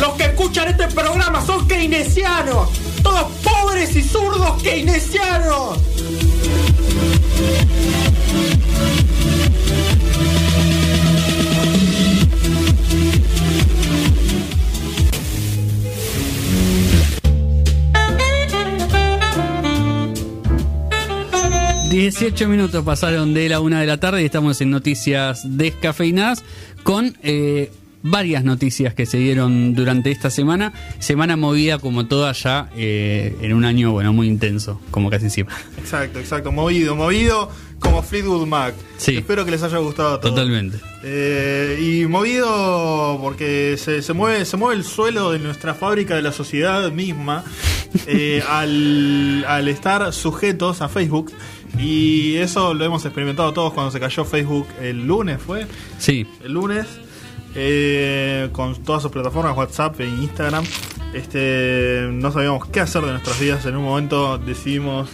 Los que escuchan este programa son keynesianos. Todos pobres y zurdos keynesianos. Dieciocho minutos pasaron de la una de la tarde y estamos en noticias descafeinadas con eh, varias noticias que se dieron durante esta semana. Semana movida como toda ya eh, en un año bueno muy intenso, como casi siempre. Exacto, exacto. Movido, movido como Fleetwood Mac. Sí. Espero que les haya gustado a todos. Totalmente. Eh, y movido porque se, se mueve se mueve el suelo de nuestra fábrica de la sociedad misma eh, al, al estar sujetos a Facebook y eso lo hemos experimentado todos cuando se cayó Facebook el lunes fue Sí, el lunes eh, con todas sus plataformas WhatsApp e Instagram. Este no sabíamos qué hacer de nuestras vidas. En un momento decidimos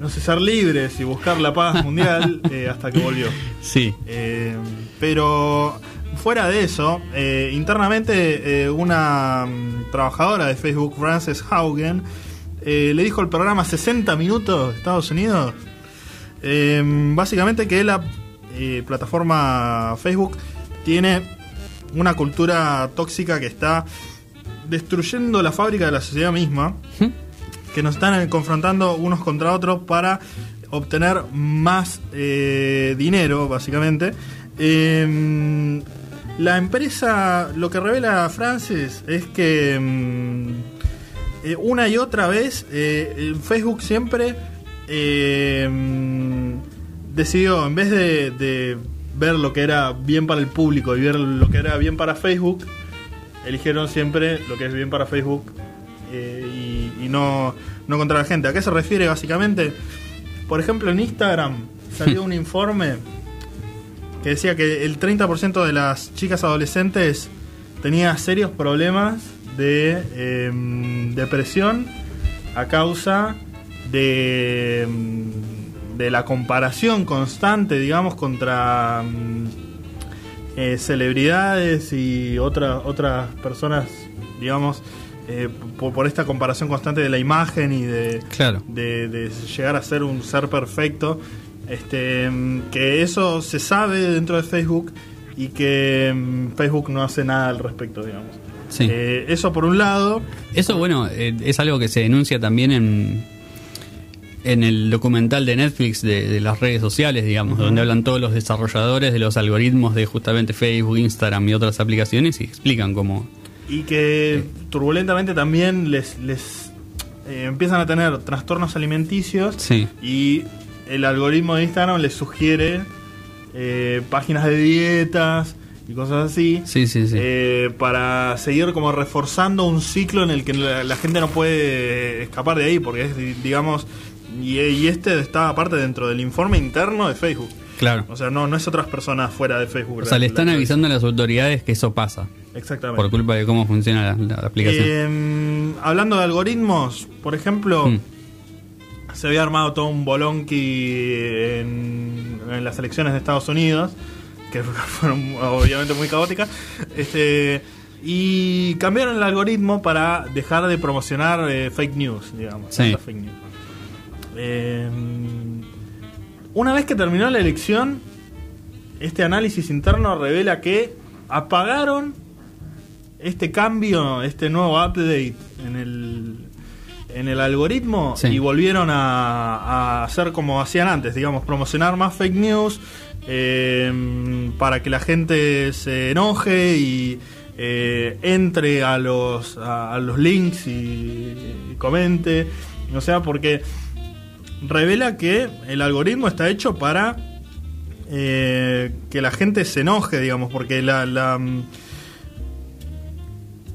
no sé ser libres y buscar la paz mundial eh, hasta que volvió. Sí. eh, pero fuera de eso, internamente una mm, trabajadora de Facebook, Frances Haugen, le dijo al programa 60 Minutos de Estados Unidos, básicamente que la plataforma Facebook tiene una cultura tóxica que está destruyendo la fábrica de la sociedad misma, que nos están eh, confrontando unos contra otros para obtener más eh, dinero, básicamente. Eh, la empresa, lo que revela Francis es que mm, eh, una y otra vez Facebook siempre mm, decidió, en vez de ver lo que era bien para el público y ver lo que era bien para Facebook, eligieron siempre lo que es bien para Facebook eh, y, y no, no contra la gente. ¿A qué se refiere básicamente? Por ejemplo, en Instagram salió un informe que decía que el 30% de las chicas adolescentes tenía serios problemas de em, depresión a causa de, em, de la comparación constante, digamos, contra mm, eh, celebridades y otras otras personas, digamos, eh, por, por esta comparación constante de la imagen y de, Claro. de, de llegar a ser un ser perfecto. Este, mm, que eso se sabe dentro de Facebook y que mm, Facebook no hace nada al respecto, digamos. Sí. Eh, eso por un lado. Eso, bueno, es algo que se denuncia también en, en el documental de Netflix de, de las redes sociales, digamos, donde hablan todos los desarrolladores de los algoritmos de justamente Facebook, Instagram y otras aplicaciones y explican cómo... Y que turbulentamente también les, les eh, empiezan a tener trastornos alimenticios Sí. y el algoritmo de Instagram les sugiere eh, páginas de dietas y cosas así. Sí, sí, sí. eh, para seguir como reforzando un ciclo en el que la, la gente no puede escapar de ahí, porque es, di- digamos, y, y este está aparte dentro del informe interno de Facebook. claro. O sea, no, no es otras personas fuera de Facebook. O sea, le están avisando a las autoridades que eso pasa Exactamente. por culpa de cómo funciona la, la aplicación. Eh, hablando de algoritmos, por ejemplo, Mm. se había armado todo un bolonqui en, en las elecciones de Estados Unidos, que fueron obviamente muy caóticas. Este, y cambiaron el algoritmo para dejar de promocionar eh, fake news, digamos. Sí. fake news. Eh, una vez que terminó la elección, este análisis interno revela que apagaron este cambio, este nuevo update en el, en el algoritmo Sí. y volvieron a, a hacer como hacían antes, digamos, promocionar más fake news eh, para que la gente se enoje y eh, entre a los, a, a los links y, y comente. O sea, porque revela que el algoritmo está hecho para eh, que la gente se enoje, digamos, porque la, la, mm,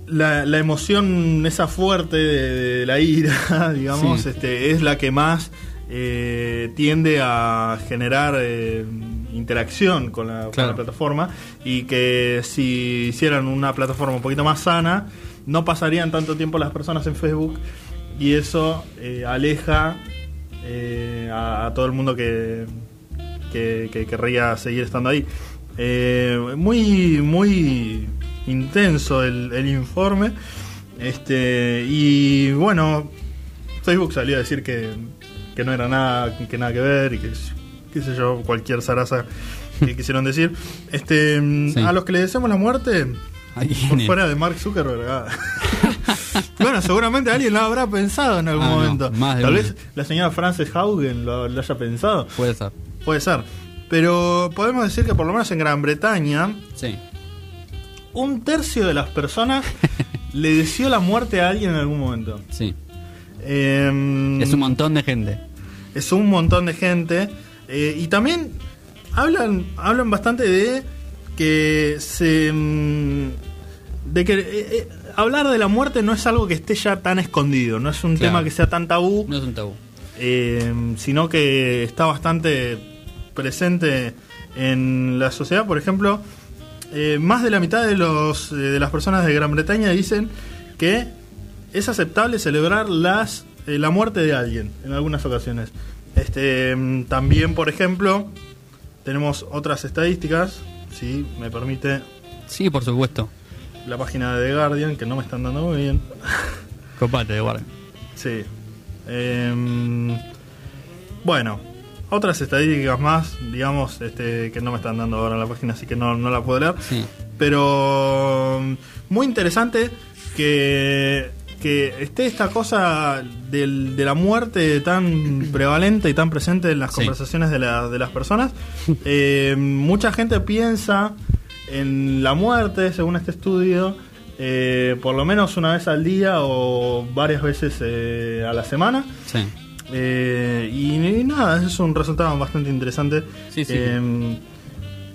la, la emoción esa fuerte de, de la ira, digamos, Sí. este, es la que más eh, tiende a generar eh, interacción con la, con Claro. la plataforma y que si hicieran una plataforma un poquito más sana, no pasarían tanto tiempo las personas en Facebook y eso eh, aleja eh, a, a todo el mundo que, que, que querría seguir estando ahí. Eh, muy, muy intenso el, el informe. Este, y bueno, Facebook salió a decir que, que no era nada, que nada que ver y que qué sé yo, cualquier zaraza que quisieron decir. Este, Sí. a los que le deseamos la muerte, por fuera de Mark Zuckerberg. ah. bueno, seguramente alguien lo habrá pensado en algún Ah, no, momento. más de Tal uno. vez la señora Frances Haugen lo, lo haya pensado. Puede ser. Puede ser. Pero podemos decir que por lo menos en Gran Bretaña, Sí. un tercio de las personas le deseó la muerte a alguien en algún momento. Sí. Em, Es un montón de gente. es un montón de gente. eh, y también hablan, hablan bastante de que se. De que eh, eh, hablar de la muerte no es algo que esté ya tan escondido, no es un Claro. tema que sea tan tabú, No es un tabú. eh, sino que está bastante presente en la sociedad. Por ejemplo, eh, más de la mitad de, los, de las personas de Gran Bretaña dicen que es aceptable celebrar las, eh, la muerte de alguien en algunas ocasiones. Este, mm, también, por ejemplo, tenemos otras estadísticas, si me permite Sí, por supuesto. La página de The Guardian, que no me están dando muy bien. Copate de guardia. Sí. Em, bueno, otras estadísticas más, digamos, este, que no me están dando ahora en la página, así que no, no la puedo leer. Sí. Pero mm, muy interesante que, que esté esta cosa del- de la muerte tan prevalente y tan presente en las Sí. conversaciones de, la- de las personas. Eh, mucha gente piensa en la muerte, según este estudio, eh, por lo menos una vez al día o varias veces eh, a la semana. Sí. Eh, y, y nada, es un resultado bastante interesante Sí, sí. eh,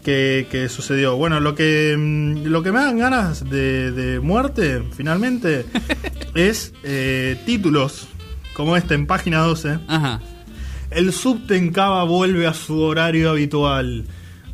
que, que sucedió. Bueno, lo que, mm, lo que me dan ganas de, de muerte, finalmente, es títulos como este en página 12. Ajá. El subte en Cava vuelve a su horario habitual.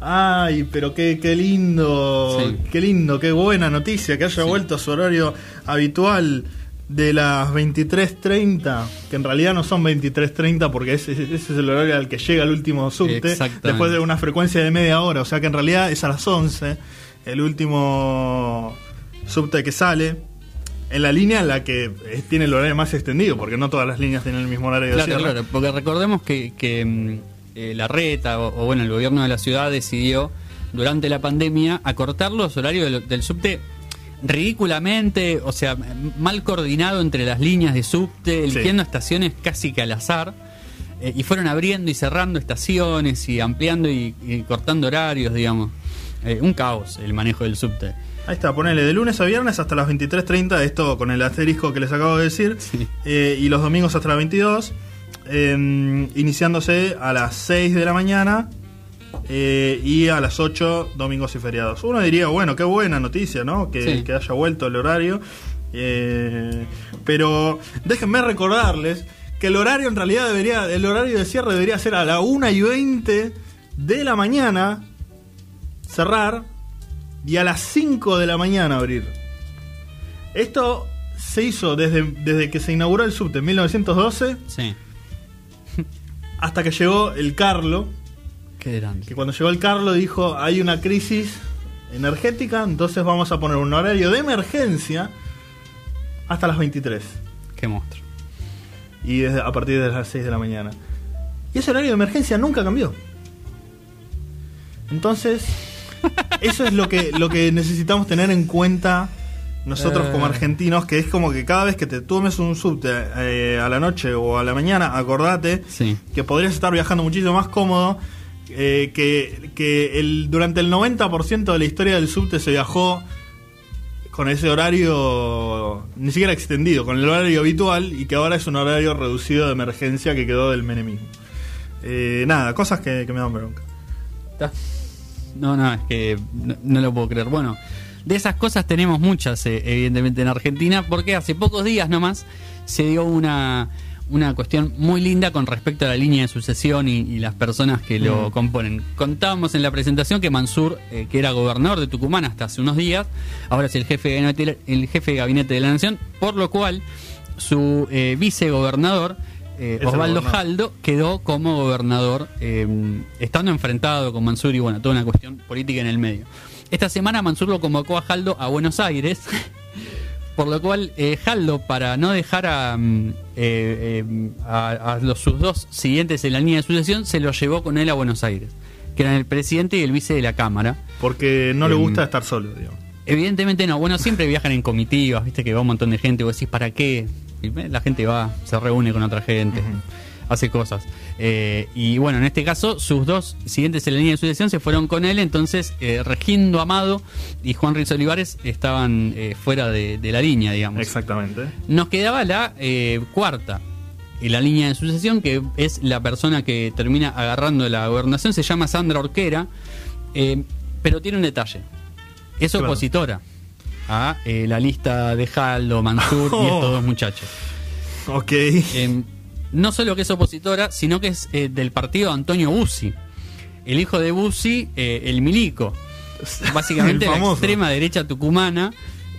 Ay, pero qué, qué lindo, Sí. qué lindo, qué buena noticia que haya Sí. vuelto a su horario habitual de las 23.30, que en realidad no son 23.30 porque ese, ese es el horario al que llega el último subte, después de una frecuencia de media hora, o sea que en realidad es a las 11 el último subte que sale. En la línea en la que tiene el horario más extendido, porque no todas las líneas tienen el mismo horario de Claro, cierre. claro, porque recordemos que, que, mm, eh, la reta o, o, bueno, el gobierno de la ciudad decidió durante la pandemia acortar los horarios del, del subte ridículamente, o sea, mal coordinado entre las líneas de subte, eligiendo estaciones casi que al azar. eh, y fueron abriendo y cerrando estaciones y ampliando y, y cortando horarios, digamos. Eh, un caos el manejo del subte. Ahí está, ponele de lunes a viernes hasta las 23.30, esto con el asterisco que les acabo de decir, Sí. eh, y los domingos hasta las 22, eh, iniciándose a las 6 de la mañana eh, y a las 8 domingos y feriados. Uno diría, bueno, qué buena noticia, ¿no? Que, Sí. que haya vuelto el horario, eh, pero déjenme recordarles que el horario en realidad debería, el horario de cierre debería ser a la 1 y 20 de la mañana, cerrar y a las 5 de la mañana abrir. Esto se hizo desde, desde que se inauguró el subte en 1912 Sí. Hasta que llegó el Carlo, Qué grande. que cuando llegó el Carlo dijo hay una crisis energética, entonces vamos a poner un horario de emergencia hasta las 23 Qué monstruo. y desde- a partir de las 6 de la mañana. Y ese horario de emergencia nunca cambió. Entonces, eso es lo que, lo que necesitamos tener en cuenta nosotros Eh. como argentinos, que es como que cada vez que te tomes un subte eh, a la noche o a la mañana, acordate Sí. que podrías estar viajando muchísimo más cómodo, eh, que, que el, durante el 90% de la historia del subte se viajó con ese horario ni siquiera extendido, con el horario habitual y que ahora es un horario reducido de emergencia que quedó del menemismo. Eh, nada, cosas que, que me dan bronca. No, no, es que no, no lo puedo creer. Bueno, de esas cosas tenemos muchas, eh, evidentemente, en Argentina, porque hace pocos días nomás se dio una, una cuestión muy linda con respecto a la línea de sucesión y, y las personas que lo Mm. componen. Contábamos en la presentación que Mansur, eh, que era gobernador de Tucumán hasta hace unos días, ahora es el jefe de gabinete, el jefe de, gabinete de la nación, por lo cual su eh, vicegobernador eh, Osvaldo. Jaldo quedó como gobernador, eh, estando enfrentado con Mansur y bueno, toda una cuestión política en el medio. Esta semana Mansur lo convocó a Jaldo a Buenos Aires, por lo cual eh, Jaldo, para no dejar a, mm, eh, eh, a- a los, sus dos siguientes en la línea de sucesión, se lo llevó con él a Buenos Aires, que eran el presidente y el vice de la Cámara. Porque no le Em, gusta estar solo, digamos. Evidentemente no, bueno, siempre viajan en comitivas, viste que va un montón de gente, vos decís, ¿para qué? Y, eh, la gente va, se reúne con otra gente, hace cosas. Eh, y bueno, en este caso, sus dos siguientes en la línea de sucesión se fueron con él, entonces eh, Regindo Amado y Juan Ruiz Olivares estaban eh, fuera de, de la línea, digamos. Exactamente. Nos quedaba la cuarta en la línea de sucesión, que es la persona que termina agarrando la gobernación, se llama Sandra Orquera, pero tiene un detalle. Es Claro. opositora a eh, la lista de Jaldo, Mansur y estos dos muchachos. Ok. Eh, no solo que es opositora, sino que es eh, del partido Antonio Bussi. El hijo de Bussi, eh, el milico. Básicamente la extrema derecha tucumana.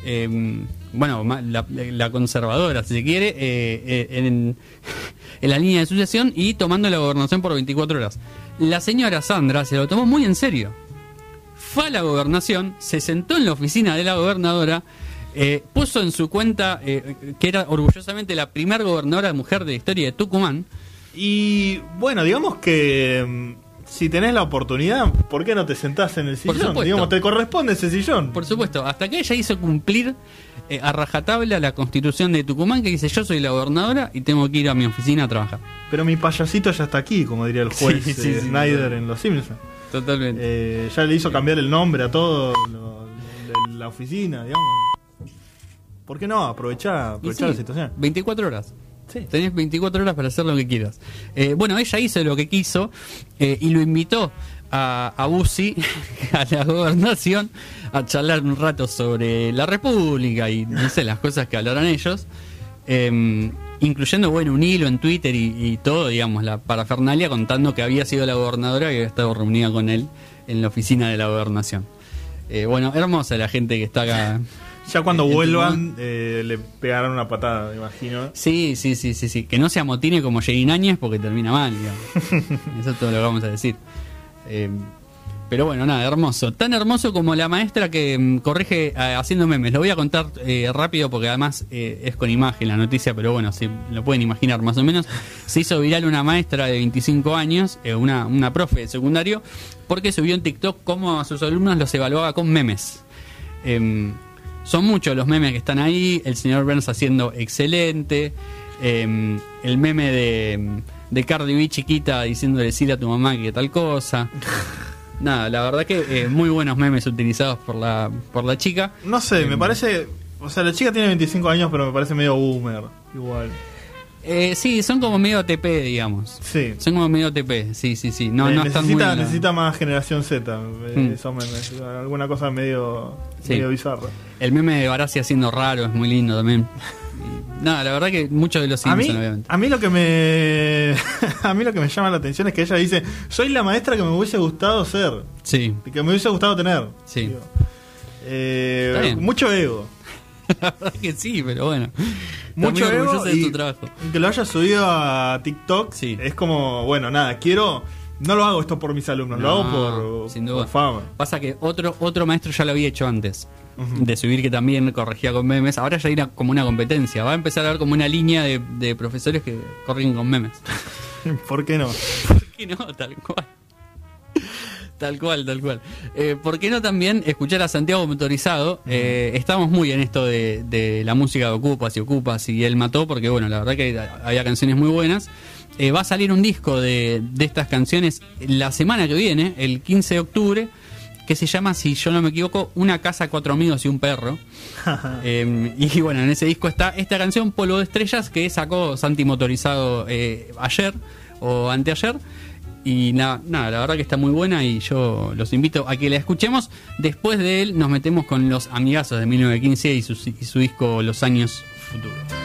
eh, bueno, la, la conservadora, si se quiere, eh, en, en la línea de sucesión y tomando la gobernación por 24 horas. La señora Sandra se lo tomó muy en serio. Fue a la gobernación, se sentó en la oficina de la gobernadora, eh, puso en su cuenta eh, que era orgullosamente la primera gobernadora mujer de la historia de Tucumán. Y bueno, digamos que mm, si tenés la oportunidad, ¿por qué no te sentás en el sillón? Digamos, te corresponde ese sillón. Por supuesto, hasta que ella hizo cumplir eh, a rajatabla la constitución de Tucumán que dice yo soy la gobernadora y tengo que ir a mi oficina a trabar. Pero mi payasito ya está aquí, como diría el juez Sí, sí, eh, sí, Snyder total. en Los Simpsons. Totalmente. Eh, ya le hizo cambiar el nombre a todo lo- la oficina, digamos. ¿Por qué no? Aprovechar, sí, la situación. 24 horas. Sí. Tenés 24 horas para hacer lo que quieras. Eh, bueno, ella hizo lo que quiso eh, y lo invitó a, a Bussi, a la gobernación, a charlar un rato sobre la República y no sé, las cosas que hablarán ellos. Eh, incluyendo, bueno, un hilo en Twitter y, y todo, digamos, la parafernalia contando que había sido la gobernadora y había estado reunida con él en la oficina de la gobernación. Eh, bueno, hermosa la gente que está acá. Ya cuando vuelvan, eh, le pegarán una patada, me imagino. Sí, sí, sí, sí, sí. Que no se amotine como Jane Áñez porque termina mal, digamos. Eso es todo lo que vamos a decir. Eh, pero bueno, nada, hermoso. Tan hermoso como la maestra que mm, corrige eh, haciendo memes. Lo voy a contar eh, rápido porque además eh, es con imagen la noticia, pero bueno, si lo pueden imaginar más o menos. Se hizo viral una maestra de 25 años, una, una profe de secundario, porque subió en TikTok cómo a sus alumnos los evaluaba con memes. Em, son muchos los memes que están ahí. El señor Burns haciendo excelente. em, el meme de, de Cardi B chiquita diciéndole decirle a tu mamá que tal cosa. Nada, la verdad que eh, muy buenos memes utilizados por la, por la chica. No sé, Em, me parece. O sea, la chica tiene 25 años, pero me parece medio boomer. Igual. Eh, sí, son como medio ATP, digamos. Sí. Son como medio ATP, sí, sí, sí. No, Eh, no están muy. necesita, en la- necesita más generación Z. eh, Mm. memes. Alguna cosa medio, Sí. medio bizarra. El meme de Barassi haciendo raro es muy lindo también. Nada, la verdad que muchos de los A mí, Simpsons, obviamente. a mí lo que me a mí lo que me llama la atención es que ella dice soy la maestra que me hubiese gustado ser Sí, y que me hubiese gustado tener Sí. Eh, mucho ego la verdad que sí, pero bueno. Mucho orgullosa de tu trabajo. que lo haya subido a TikTok Sí. es como bueno nada quiero no lo hago esto por mis alumnos lo No, hago por, sin duda. por fama Pasa que otro, otro maestro ya lo había hecho antes. De subir que también corregía con memes. Ahora ya era como una competencia. Va a empezar a haber como una línea de, de profesores que corrigen con memes. ¿por qué no? ¿Por qué no? Tal cual. Tal cual, tal cual. Eh, ¿Por qué no también escuchar a Santiago Motorizado? Eh, estamos muy en esto de, de la música de Ocupas y Ocupas y él mató, porque bueno, la verdad que había canciones muy buenas. Eh, va a salir un disco de, de estas canciones la semana que viene, el 15 de octubre, que se llama, si yo no me equivoco, Una casa, cuatro amigos y un perro. Eh, y bueno, en ese disco está esta canción, Polvo de Estrellas, que sacó Santi Motorizado ayer o anteayer. Y nada, nada, la verdad que está muy buena y yo los invito a que la escuchemos. Después de él nos metemos con los amigazos de 1915 y su, y su disco Los años futuros.